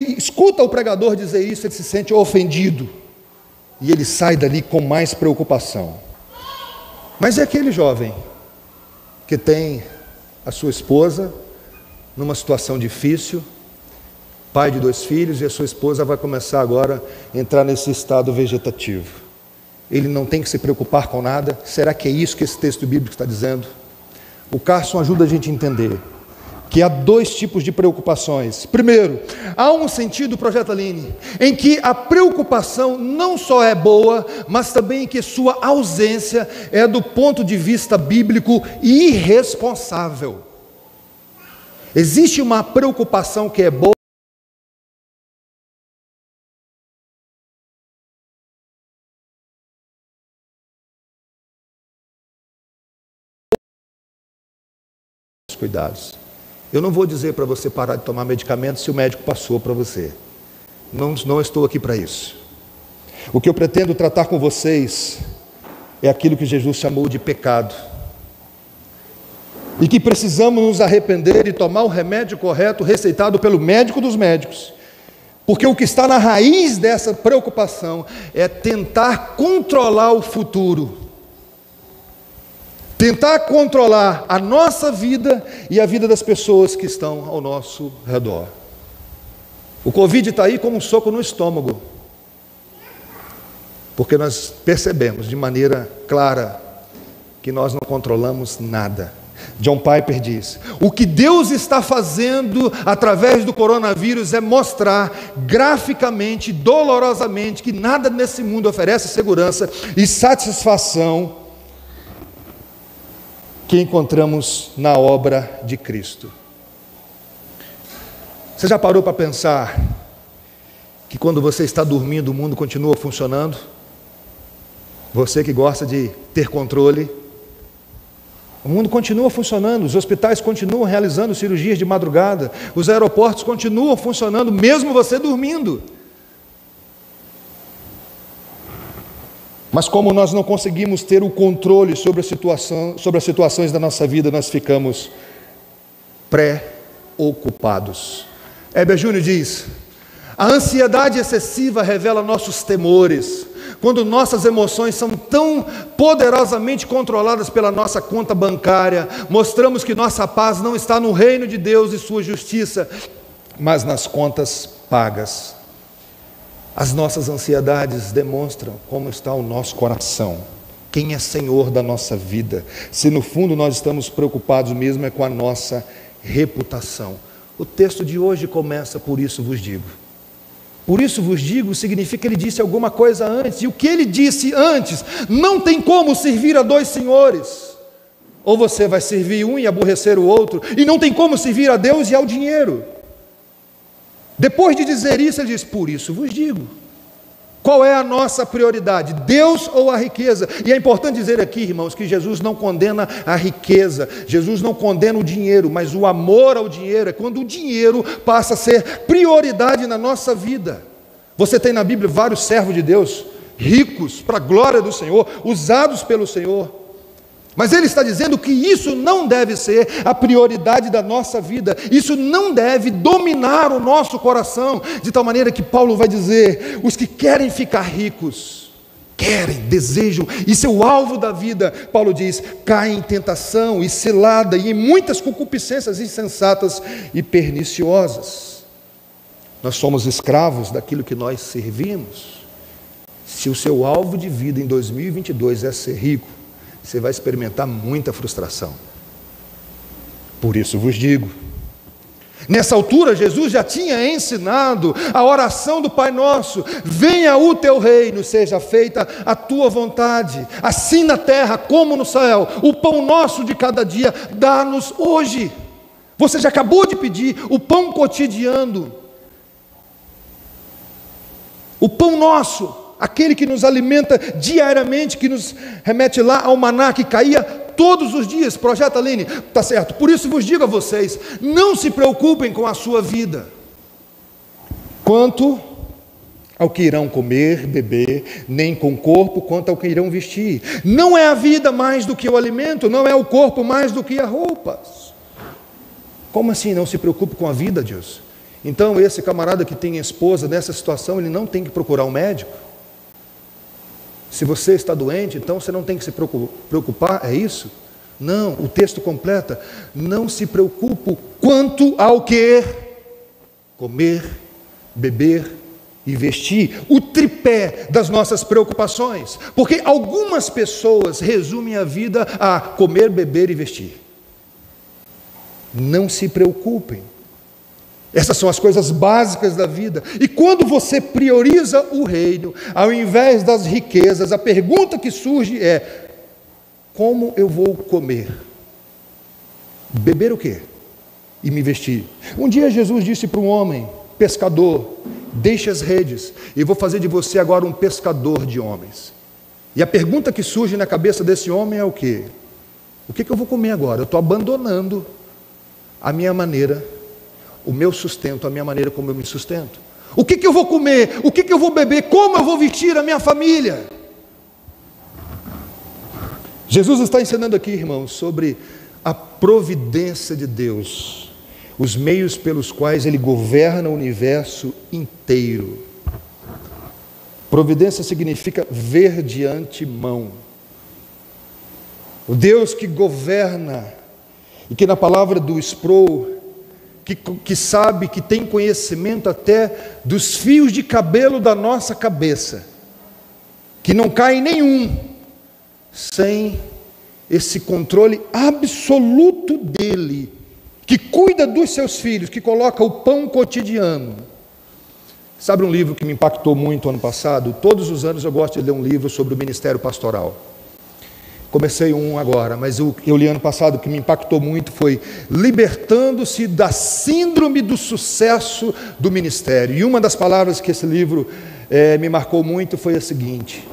escuta o pregador dizer isso, ele se sente ofendido. E ele sai dali com mais preocupação. Mas é aquele jovem que tem a sua esposa numa situação difícil, pai de dois filhos, e a sua esposa vai começar agora a entrar nesse estado vegetativo. Ele não tem que se preocupar com nada. Será que é isso que esse texto bíblico está dizendo? O Carson ajuda a gente a entender que há dois tipos de preocupações. Primeiro, há um sentido, projeto Aline, em que a preocupação não só é boa, mas também que sua ausência é, do ponto de vista bíblico, irresponsável. Existe uma preocupação que é boa. Cuidados. Eu não vou dizer para você parar de tomar medicamento se o médico passou para você. Não, não estou aqui para isso. O que eu pretendo tratar com vocês é aquilo que Jesus chamou de pecado. E que precisamos nos arrepender e tomar o remédio correto receitado pelo médico dos médicos. Porque o que está na raiz dessa preocupação é tentar controlar o futuro tentar controlar a nossa vida e a vida das pessoas que estão ao nosso redor. O Covid está aí como um soco no estômago, porque nós percebemos de maneira clara que nós não controlamos nada. John Piper diz: o que Deus está fazendo através do coronavírus é mostrar graficamente, dolorosamente, que nada nesse mundo oferece segurança e satisfação que encontramos na obra de Cristo. Você já parou para pensar que quando você está dormindo o mundo continua funcionando? Você que gosta de ter controle, o mundo continua funcionando, os hospitais continuam realizando cirurgias de madrugada, os aeroportos continuam funcionando, mesmo você dormindo. Mas como nós não conseguimos ter o controle sobre, a situação, sobre as situações da nossa vida, nós ficamos pré-ocupados. Heber Júnior diz: a ansiedade excessiva revela nossos temores. Quando nossas emoções são tão poderosamente controladas pela nossa conta bancária, mostramos que nossa paz não está no reino de Deus e sua justiça, mas nas contas pagas. As nossas ansiedades demonstram como está o nosso coração. Quem é Senhor da nossa vida? Se no fundo nós estamos preocupados mesmo é com a nossa reputação. O texto de hoje começa por isso vos digo. Por isso vos digo significa que ele disse alguma coisa antes. E o que ele disse antes? Não tem como servir a dois senhores. Ou você vai servir um e aborrecer o outro, e não tem como servir a Deus e ao dinheiro. Depois de dizer isso, ele diz: Por isso vos digo. Qual é a nossa prioridade, Deus ou a riqueza? E é importante dizer aqui, irmãos, que Jesus não condena a riqueza, Jesus não condena o dinheiro, mas o amor ao dinheiro é quando o dinheiro passa a ser prioridade na nossa vida. Você tem na Bíblia vários servos de Deus, ricos, para a glória do Senhor, usados pelo Senhor, mas ele está dizendo que isso não deve ser a prioridade da nossa vida, isso não deve dominar o nosso coração, de tal maneira que Paulo vai dizer: os que querem ficar ricos, querem, desejam, isso é o alvo da vida. Paulo diz: caem em tentação e cilada e em muitas concupiscências insensatas e perniciosas. Nós somos escravos daquilo que nós servimos. Se o seu alvo de vida em 2022 é ser rico, você vai experimentar muita frustração. Por isso vos digo. Nessa altura, Jesus já tinha ensinado a oração do Pai Nosso: venha o teu reino, seja feita a tua vontade, assim na terra como no céu. O pão nosso de cada dia, dá-nos hoje. Você já acabou de pedir o pão cotidiano, o pão nosso aquele que nos alimenta diariamente, que nos remete lá ao maná que caía todos os dias. Projeto Aline, tá certo. Por isso vos digo a vocês: não se preocupem com a sua vida, quanto ao que irão comer, beber, nem com o corpo, quanto ao que irão vestir. Não é a vida mais do que o alimento, não é o corpo mais do que as roupas. Como assim não se preocupe com a vida, Deus? Então, esse camarada que tem esposa nessa situação, ele não tem que procurar um médico. Se você está doente, então você não tem que se preocupar, é isso? Não, o texto completa: não se preocupe quanto ao que comer, beber e vestir, o tripé das nossas preocupações, porque algumas pessoas resumem a vida a comer, beber e vestir. Não se preocupem. Essas são as coisas básicas da vida. E quando você prioriza o reino, ao invés das riquezas, a pergunta que surge é: como eu vou comer? Beber o quê? E me vestir. Um dia Jesus disse para um homem, pescador: Deixe as redes, e vou fazer de você agora um pescador de homens. E a pergunta que surge na cabeça desse homem é o quê? O que, que eu vou comer agora? Eu estou abandonando a minha maneira, o meu sustento, a minha maneira como eu me sustento. O que, que eu vou comer? O que, que eu vou beber? Como eu vou vestir a minha família? Jesus está ensinando aqui, irmãos, sobre a providência de Deus os meios pelos quais ele governa o universo inteiro. Providência significa ver de antemão. O Deus que governa, e que na palavra do Sproul, que, que sabe, que tem conhecimento até dos fios de cabelo da nossa cabeça, que não cai nenhum sem esse controle absoluto dele que cuida dos seus filhos, que coloca o pão cotidiano. Sabe um livro que me impactou muito ano passado? Todos os anos eu gosto de ler um livro sobre o ministério pastoral. Comecei um agora, mas eu, eu li ano passado, que me impactou muito foi Libertando-se da Síndrome do Sucesso do Ministério. E uma das palavras que esse livro é, me marcou muito foi a seguinte: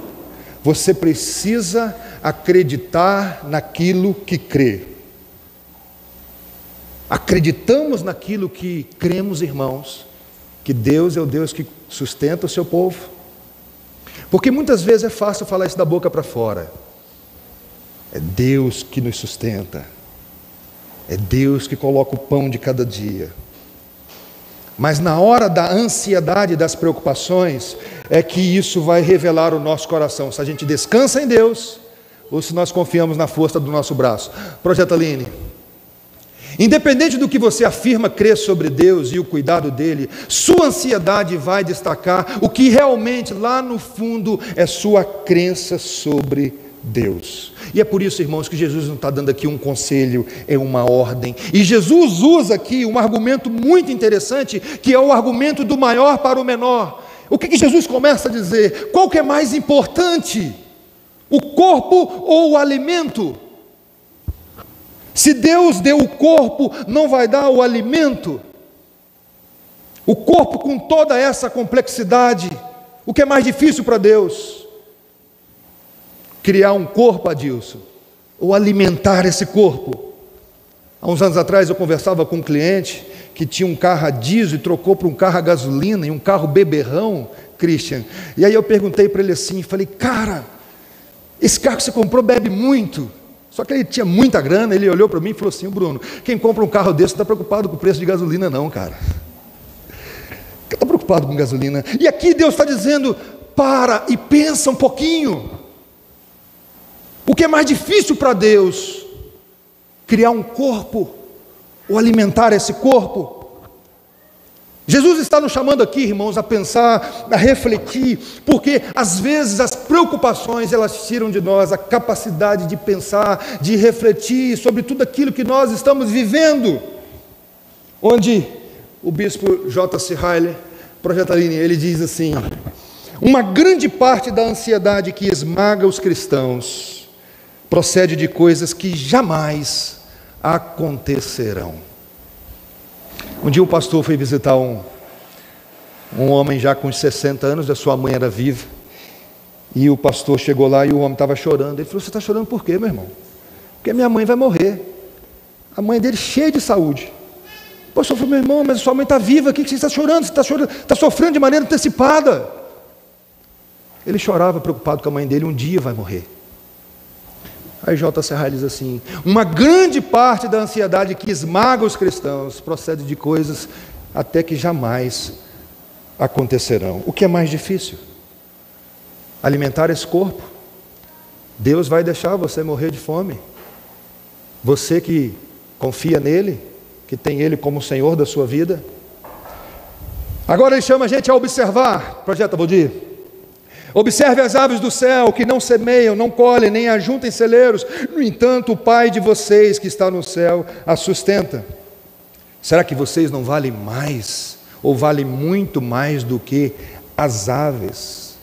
Você precisa acreditar naquilo que crê. Acreditamos naquilo que cremos, irmãos, que Deus é o Deus que sustenta o seu povo? Porque muitas vezes é fácil falar isso da boca para fora. É Deus que nos sustenta. É Deus que coloca o pão de cada dia. Mas na hora da ansiedade, das preocupações, é que isso vai revelar o nosso coração. Se a gente descansa em Deus ou se nós confiamos na força do nosso braço. Projeto Aline. Independente do que você afirma crer sobre Deus e o cuidado dele, sua ansiedade vai destacar o que realmente lá no fundo é sua crença sobre Deus. E é por isso, irmãos, que Jesus não está dando aqui um conselho, é uma ordem. E Jesus usa aqui um argumento muito interessante, que é o argumento do maior para o menor. O que, que Jesus começa a dizer? Qual que é mais importante? O corpo ou o alimento? Se Deus deu o corpo, não vai dar o alimento? O corpo com toda essa complexidade, o que é mais difícil para Deus? Criar um corpo, Adilson, ou alimentar esse corpo. Há uns anos atrás eu conversava com um cliente que tinha um carro a diesel e trocou para um carro a gasolina e um carro beberrão, Christian. E aí eu perguntei para ele assim, falei, cara, esse carro que você comprou bebe muito. Só que ele tinha muita grana, ele olhou para mim e falou assim: Bruno, quem compra um carro desse não está preocupado com o preço de gasolina, não, cara. Está preocupado com gasolina. E aqui Deus está dizendo: para e pensa um pouquinho. O que é mais difícil para Deus? Criar um corpo, ou alimentar esse corpo. Jesus está nos chamando aqui, irmãos, a pensar, a refletir, porque às vezes as preocupações elas tiram de nós a capacidade de pensar, de refletir sobre tudo aquilo que nós estamos vivendo. Onde o bispo J.C. Riley, Projetaline, ele diz assim: uma grande parte da ansiedade que esmaga os cristãos procede de coisas que jamais acontecerão. Um dia o pastor foi visitar um, um homem já com 60 anos, a sua mãe era viva. E o pastor chegou lá e o homem estava chorando. Ele falou: Você está chorando por quê, meu irmão? Porque minha mãe vai morrer. A mãe dele cheia de saúde. O pastor falou: Meu irmão, mas sua mãe está viva, o que você está chorando? Você está chorando, está sofrendo de maneira antecipada. Ele chorava preocupado com a mãe dele, um dia vai morrer. Aí J. Serra diz assim: uma grande parte da ansiedade que esmaga os cristãos procede de coisas até que jamais acontecerão. O que é mais difícil? Alimentar esse corpo. Deus vai deixar você morrer de fome. Você que confia nele, que tem ele como Senhor da sua vida. Agora ele chama a gente a observar, projeto Valdir. Observe as aves do céu, que não semeiam, não colhem, nem ajuntem celeiros. No entanto, o Pai de vocês que está no céu a sustenta. Será que vocês não valem mais, ou valem muito mais do que as aves?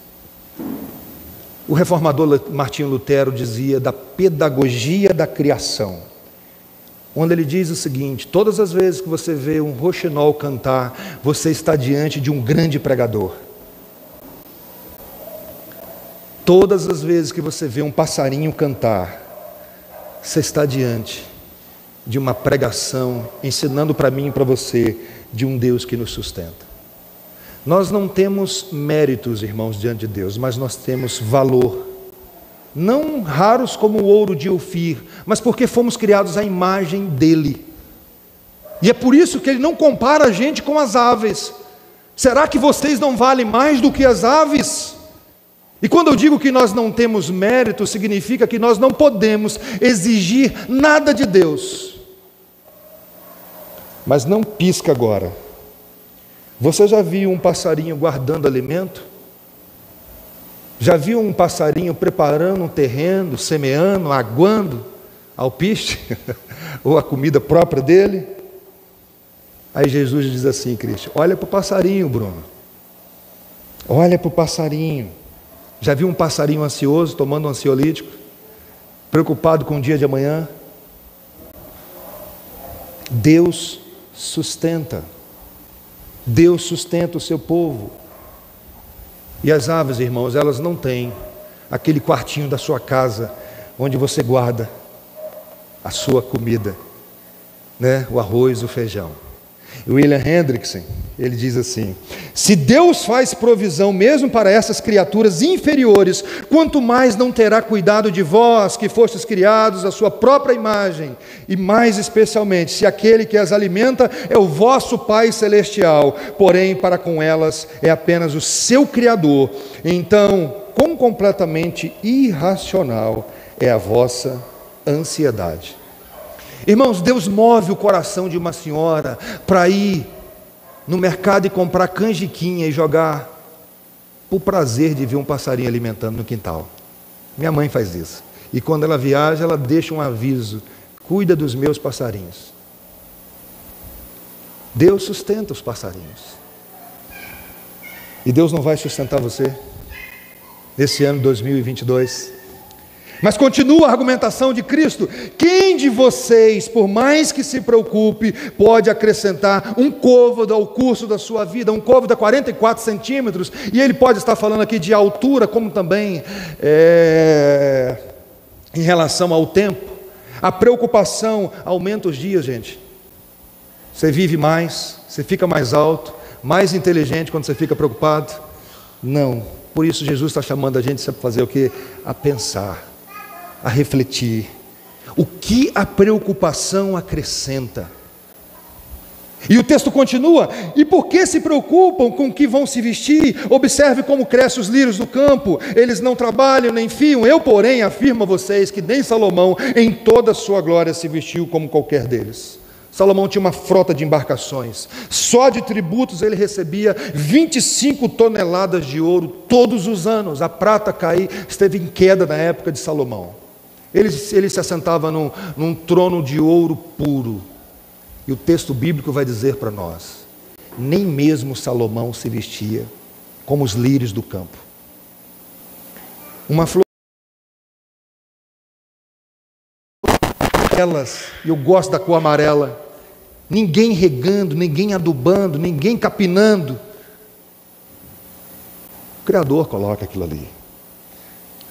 O reformador Martinho Lutero dizia da pedagogia da criação, onde ele diz o seguinte: todas as vezes que você vê um roxinol cantar, você está diante de um grande pregador. Todas as vezes que você vê um passarinho cantar, você está diante de uma pregação ensinando para mim e para você de um Deus que nos sustenta. Nós não temos méritos, irmãos, diante de Deus, mas nós temos valor. Não raros como o ouro de Ofir, mas porque fomos criados à imagem dele. E é por isso que ele não compara a gente com as aves. Será que vocês não valem mais do que as aves? E quando eu digo que nós não temos mérito, significa que nós não podemos exigir nada de Deus mas não pisca agora. Você já viu um passarinho guardando alimento? Já viu um passarinho preparando um terreno, semeando, aguando alpiste, ou a comida própria dele? Aí Jesus diz assim, Cristo: olha para o passarinho, Bruno. Olha para o passarinho. Já viu um passarinho ansioso tomando um ansiolítico? Preocupado com o dia de amanhã? Deus sustenta. Deus sustenta o seu povo. E as aves, irmãos, elas não têm aquele quartinho da sua casa onde você guarda a sua comida, né? O arroz, o feijão. William Hendrickson, ele diz assim: Se Deus faz provisão mesmo para essas criaturas inferiores, quanto mais não terá cuidado de vós, que fostes criados à sua própria imagem, e mais especialmente, se aquele que as alimenta é o vosso Pai celestial, porém para com elas é apenas o seu Criador, então, quão completamente irracional é a vossa ansiedade. Irmãos, Deus move o coração de uma senhora para ir no mercado e comprar canjiquinha e jogar o prazer de ver um passarinho alimentando no quintal. Minha mãe faz isso. E quando ela viaja, ela deixa um aviso: cuida dos meus passarinhos. Deus sustenta os passarinhos. E Deus não vai sustentar você nesse ano 2022. Mas continua a argumentação de Cristo: quem de vocês, por mais que se preocupe, pode acrescentar um côvado ao curso da sua vida? Um côvado a 44 centímetros, e ele pode estar falando aqui de altura, como também é, em relação ao tempo. A preocupação aumenta os dias, gente. Você vive mais, você fica mais alto, mais inteligente quando você fica preocupado? Não. Por isso Jesus está chamando a gente a fazer o que? A pensar a refletir. O que a preocupação acrescenta? E o texto continua: E por que se preocupam com o que vão se vestir? Observe como crescem os lírios do campo, eles não trabalham nem fiam. Eu, porém, afirmo a vocês que nem Salomão, em toda a sua glória, se vestiu como qualquer deles. Salomão tinha uma frota de embarcações, só de tributos ele recebia 25 toneladas de ouro todos os anos. A prata cair esteve em queda na época de Salomão. Ele, ele se assentava num, num trono de ouro puro. E o texto bíblico vai dizer para nós: nem mesmo Salomão se vestia como os lírios do campo. Uma flor. Elas, eu gosto da cor amarela. Ninguém regando, ninguém adubando, ninguém capinando. O Criador coloca aquilo ali.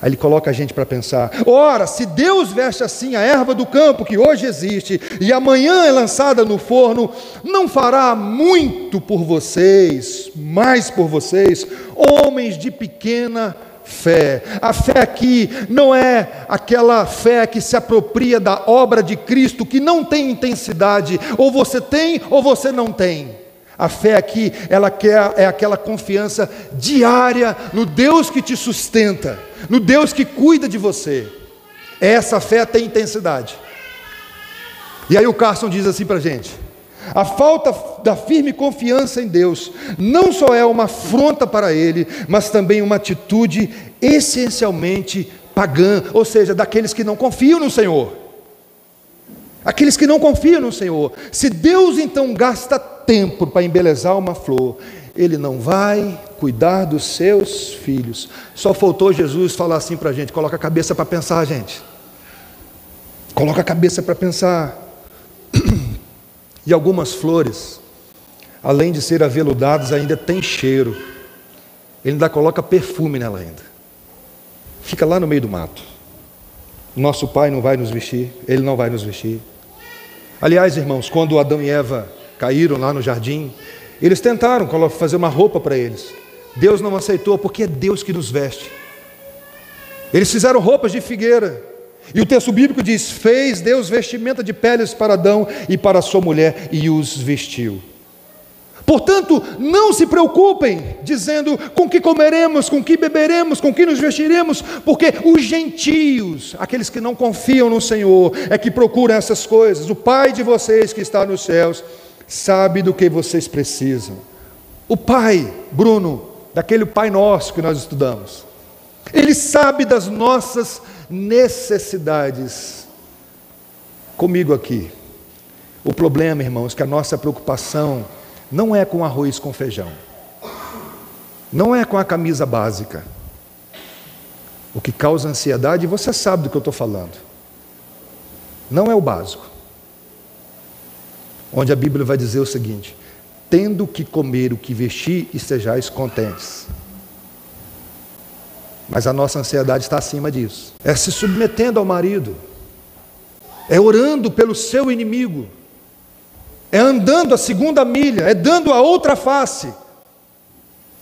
Aí ele coloca a gente para pensar: ora, se Deus veste assim a erva do campo que hoje existe e amanhã é lançada no forno, não fará muito por vocês, mais por vocês, homens de pequena fé. A fé aqui não é aquela fé que se apropria da obra de Cristo, que não tem intensidade, ou você tem ou você não tem. A fé aqui, ela quer é aquela confiança diária no Deus que te sustenta, no Deus que cuida de você. Essa fé tem intensidade. E aí o Carson diz assim para a gente: a falta da firme confiança em Deus não só é uma afronta para Ele, mas também uma atitude essencialmente pagã, ou seja, daqueles que não confiam no Senhor. Aqueles que não confiam no Senhor. Se Deus então gasta tempo para embelezar uma flor, Ele não vai cuidar dos seus filhos. Só faltou Jesus falar assim para a gente: coloca a cabeça para pensar, gente. Coloca a cabeça para pensar. E algumas flores, além de ser aveludadas, ainda tem cheiro. Ele ainda coloca perfume nela ainda. Fica lá no meio do mato. Nosso pai não vai nos vestir, ele não vai nos vestir. Aliás, irmãos, quando Adão e Eva caíram lá no jardim, eles tentaram fazer uma roupa para eles. Deus não aceitou, porque é Deus que nos veste. Eles fizeram roupas de figueira, e o texto bíblico diz: Fez Deus vestimenta de peles para Adão e para sua mulher e os vestiu. Portanto, não se preocupem dizendo com que comeremos, com que beberemos, com que nos vestiremos, porque os gentios, aqueles que não confiam no Senhor, é que procuram essas coisas. O Pai de vocês que está nos céus sabe do que vocês precisam. O Pai, Bruno, daquele Pai nosso que nós estudamos, ele sabe das nossas necessidades. Comigo aqui. O problema, irmãos, é que a nossa preocupação não é com arroz com feijão, não é com a camisa básica. O que causa ansiedade, você sabe do que eu estou falando, não é o básico. Onde a Bíblia vai dizer o seguinte: tendo que comer o que vestir, estejais contentes. Mas a nossa ansiedade está acima disso. É se submetendo ao marido, é orando pelo seu inimigo, é andando a segunda milha, é dando a outra face.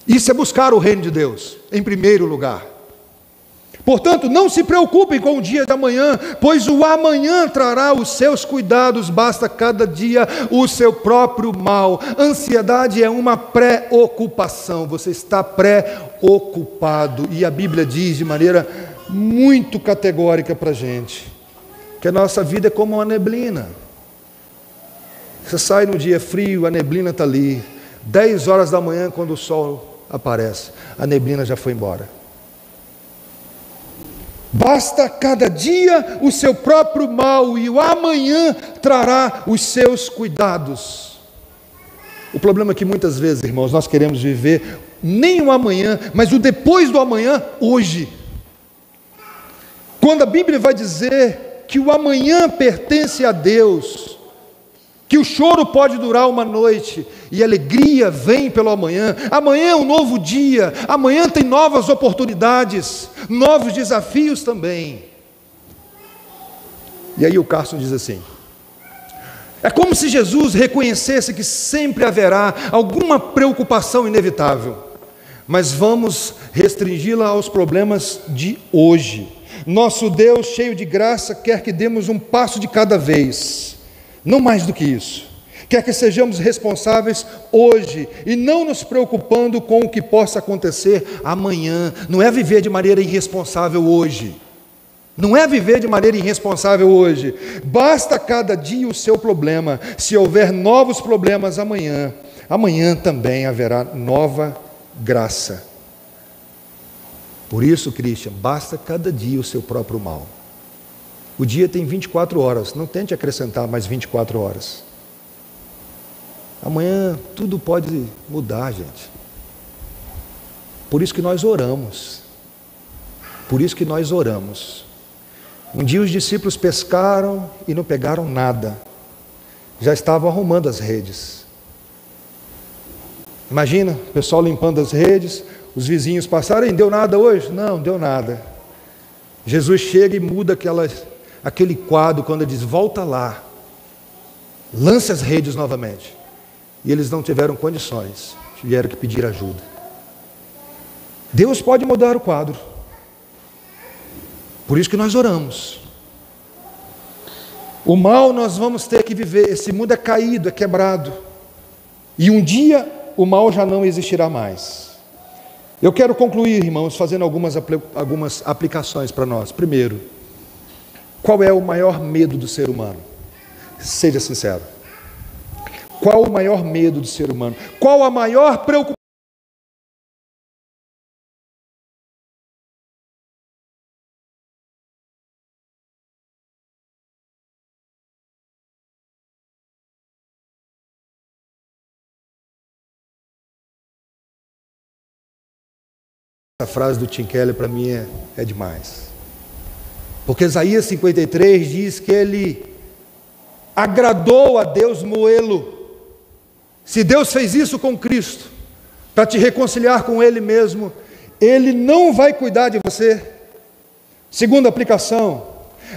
Isso é buscar o reino de Deus, em primeiro lugar. Portanto, não se preocupem com o dia da manhã, pois o amanhã trará os seus cuidados, basta cada dia o seu próprio mal. Ansiedade é uma preocupação, você está preocupado, e a Bíblia diz de maneira muito categórica para a gente que a nossa vida é como uma neblina. Você sai no dia frio, a neblina está ali, 10 horas da manhã, quando o sol aparece, a neblina já foi embora. Basta cada dia o seu próprio mal, e o amanhã trará os seus cuidados. O problema é que muitas vezes, irmãos, nós queremos viver nem o amanhã, mas o depois do amanhã, hoje. Quando a Bíblia vai dizer que o amanhã pertence a Deus, que o choro pode durar uma noite e a alegria vem pelo amanhã. Amanhã é um novo dia, amanhã tem novas oportunidades, novos desafios também. E aí o Carson diz assim: é como se Jesus reconhecesse que sempre haverá alguma preocupação inevitável, mas vamos restringi-la aos problemas de hoje. Nosso Deus, cheio de graça, quer que demos um passo de cada vez não mais do que isso. Quer que sejamos responsáveis hoje e não nos preocupando com o que possa acontecer amanhã. Não é viver de maneira irresponsável hoje. Não é viver de maneira irresponsável hoje. Basta cada dia o seu problema. Se houver novos problemas amanhã, amanhã também haverá nova graça. Por isso, Christian, basta cada dia o seu próprio mal. O dia tem 24 horas, não tente acrescentar mais 24 horas. Amanhã tudo pode mudar, gente. Por isso que nós oramos. Por isso que nós oramos. Um dia os discípulos pescaram e não pegaram nada. Já estavam arrumando as redes. Imagina, o pessoal limpando as redes, os vizinhos passaram, deu nada hoje? Não, deu nada. Jesus chega e muda aquelas aquele quadro quando ele diz: volta lá, lance as redes novamente. E eles não tiveram condições, tiveram que pedir ajuda. Deus pode mudar o quadro. Por isso que nós oramos. O mal nós vamos ter que viver. Esse mundo é caído, é quebrado. E um dia o mal já não existirá mais. Eu quero concluir, irmãos, fazendo algumas, algumas aplicações para nós. Primeiro, qual é o maior medo do ser humano? Seja sincero. Qual o maior medo do ser humano? Qual a maior preocupação? Essa frase do Tim Keller para mim é, é demais. Porque Isaías 53 diz que ele agradou a Deus moê-lo. Se Deus fez isso com Cristo, para te reconciliar com Ele mesmo, Ele não vai cuidar de você. Segunda aplicação,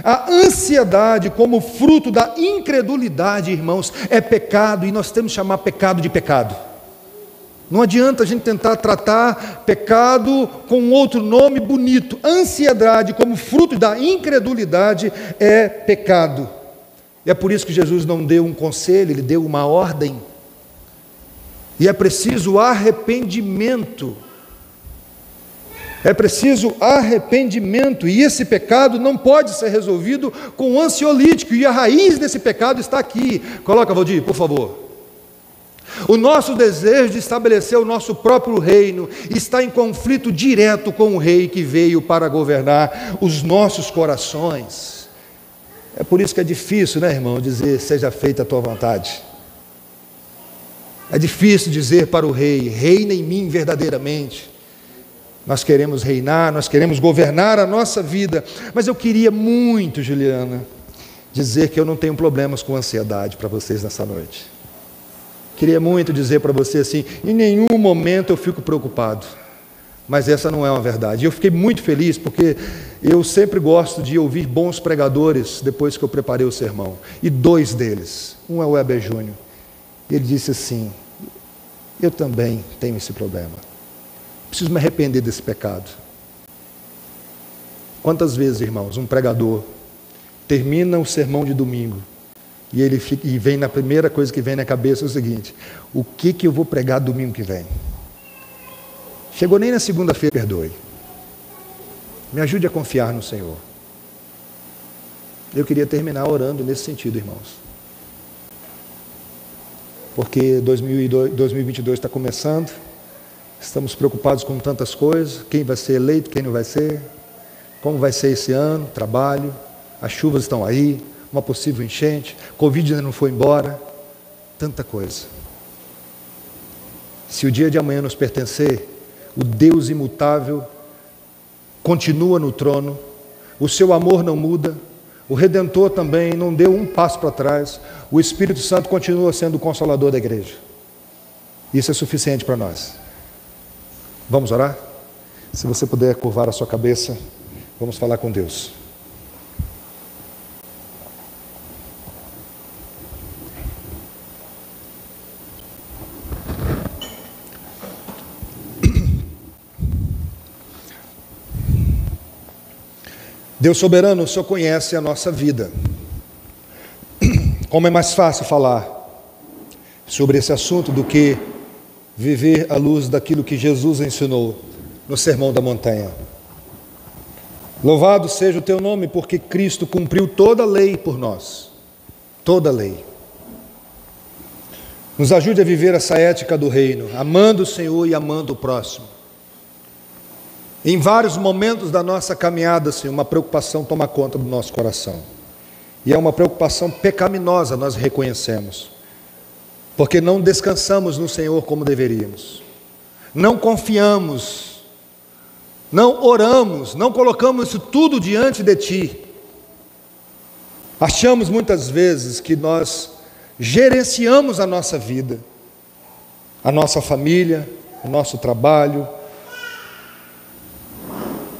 a ansiedade como fruto da incredulidade, irmãos, é pecado e nós temos que chamar pecado de pecado. Não adianta a gente tentar tratar pecado com outro nome bonito. Ansiedade, como fruto da incredulidade, é pecado. E é por isso que Jesus não deu um conselho, ele deu uma ordem. E é preciso arrependimento. É preciso arrependimento, e esse pecado não pode ser resolvido com ansiolítico, e a raiz desse pecado está aqui. Coloca, Valdir, por favor. O nosso desejo de estabelecer o nosso próprio reino está em conflito direto com o rei que veio para governar os nossos corações. É por isso que é difícil, né, irmão, dizer seja feita a tua vontade. É difícil dizer para o rei: reina em mim verdadeiramente. Nós queremos reinar, nós queremos governar a nossa vida, mas eu queria muito, Juliana, dizer que eu não tenho problemas com ansiedade para vocês nessa noite. Queria muito dizer para você assim: em nenhum momento eu fico preocupado, mas essa não é uma verdade. Eu fiquei muito feliz porque eu sempre gosto de ouvir bons pregadores depois que eu preparei o sermão. E dois deles, um é o Weber Júnior. Ele disse assim: Eu também tenho esse problema. Preciso me arrepender desse pecado. Quantas vezes, irmãos, um pregador termina o sermão de domingo e ele fica, e vem na primeira coisa que vem na cabeça é o seguinte: o que que eu vou pregar domingo que vem? Chegou nem na segunda-feira, perdoe. Me ajude a confiar no Senhor. Eu queria terminar orando nesse sentido, irmãos. Porque 2022 está começando, estamos preocupados com tantas coisas: quem vai ser eleito, quem não vai ser, como vai ser esse ano, trabalho, as chuvas estão aí, uma possível enchente, Covid ainda não foi embora, tanta coisa. Se o dia de amanhã nos pertencer, o Deus imutável continua no trono, o seu amor não muda, o Redentor também não deu um passo para trás, o Espírito Santo continua sendo o consolador da igreja. Isso é suficiente para nós. Vamos orar? Se você puder curvar a sua cabeça, vamos falar com Deus. Deus soberano, o Senhor conhece a nossa vida. Como é mais fácil falar sobre esse assunto do que viver à luz daquilo que Jesus ensinou no Sermão da Montanha. Louvado seja o teu nome, porque Cristo cumpriu toda a lei por nós. Toda a lei. Nos ajude a viver essa ética do reino, amando o Senhor e amando o próximo. Em vários momentos da nossa caminhada, Senhor, uma preocupação toma conta do nosso coração. E é uma preocupação pecaminosa, nós reconhecemos. Porque não descansamos no Senhor como deveríamos. Não confiamos. Não oramos, não colocamos isso tudo diante de ti. Achamos muitas vezes que nós gerenciamos a nossa vida, a nossa família, o nosso trabalho,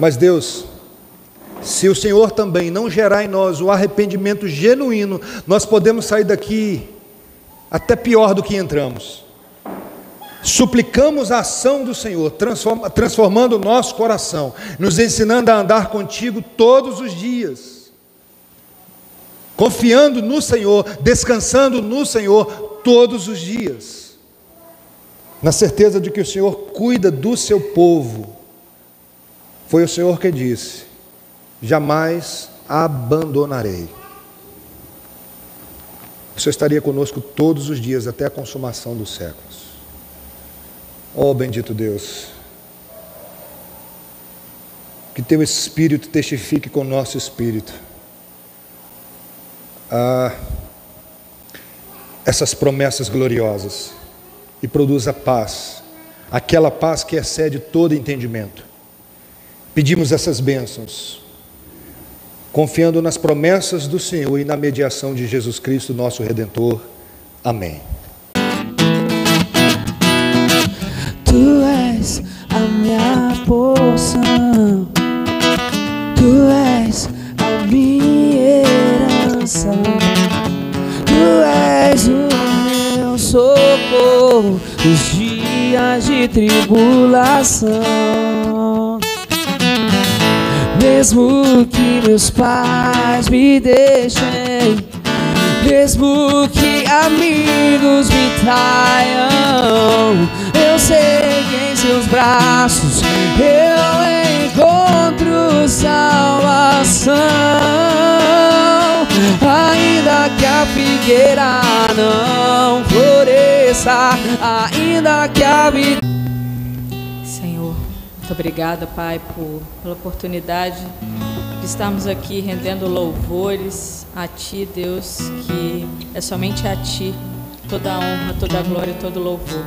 mas Deus, se o Senhor também não gerar em nós o arrependimento genuíno, nós podemos sair daqui até pior do que entramos. Suplicamos a ação do Senhor, transforma, transformando o nosso coração, nos ensinando a andar contigo todos os dias, confiando no Senhor, descansando no Senhor todos os dias. na certeza de que o Senhor cuida do seu povo. Foi o Senhor que disse: jamais abandonarei. O Senhor estaria conosco todos os dias até a consumação dos séculos. Oh, bendito Deus, que teu Espírito testifique com o nosso Espírito. Ah, essas promessas gloriosas e produza paz, aquela paz que excede todo entendimento. Pedimos essas bênçãos, confiando nas promessas do Senhor e na mediação de Jesus Cristo, nosso Redentor. Amém. Tu és a minha porção, tu és a minha herança, tu és o meu socorro nos dias de tribulação. Mesmo que meus pais me deixem, mesmo que amigos me traiam, eu sei que em seus braços eu encontro salvação. Ainda que a figueira não floresça, ainda que a vida. Obrigada, Pai, por, pela oportunidade de estarmos aqui rendendo louvores a Ti, Deus, que é somente a Ti toda a honra, toda a glória e todo o louvor.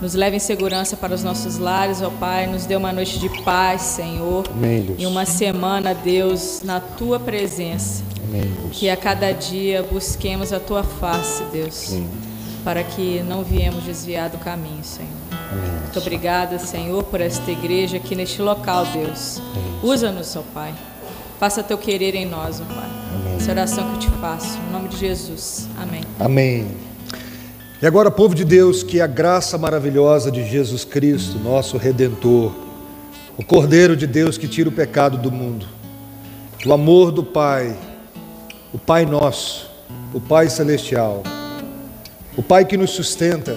Nos leve em segurança para os nossos lares, ó Pai, nos dê uma noite de paz, Senhor, Amém, e uma semana, Deus, na Tua presença. Amém. Que a cada dia busquemos a Tua face, Deus, para que não viemos desviar do caminho, Senhor. Muito obrigada, Senhor, por esta igreja aqui neste local, Deus. Usa-nos, ó Pai. Faça teu querer em nós, ó Pai. Essa oração que eu te faço, em nome de Jesus. Amém. Amém. E agora, povo de Deus, que a graça maravilhosa de Jesus Cristo, nosso Redentor, o Cordeiro de Deus que tira o pecado do mundo, o amor do Pai, o Pai nosso, o Pai celestial, o Pai que nos sustenta,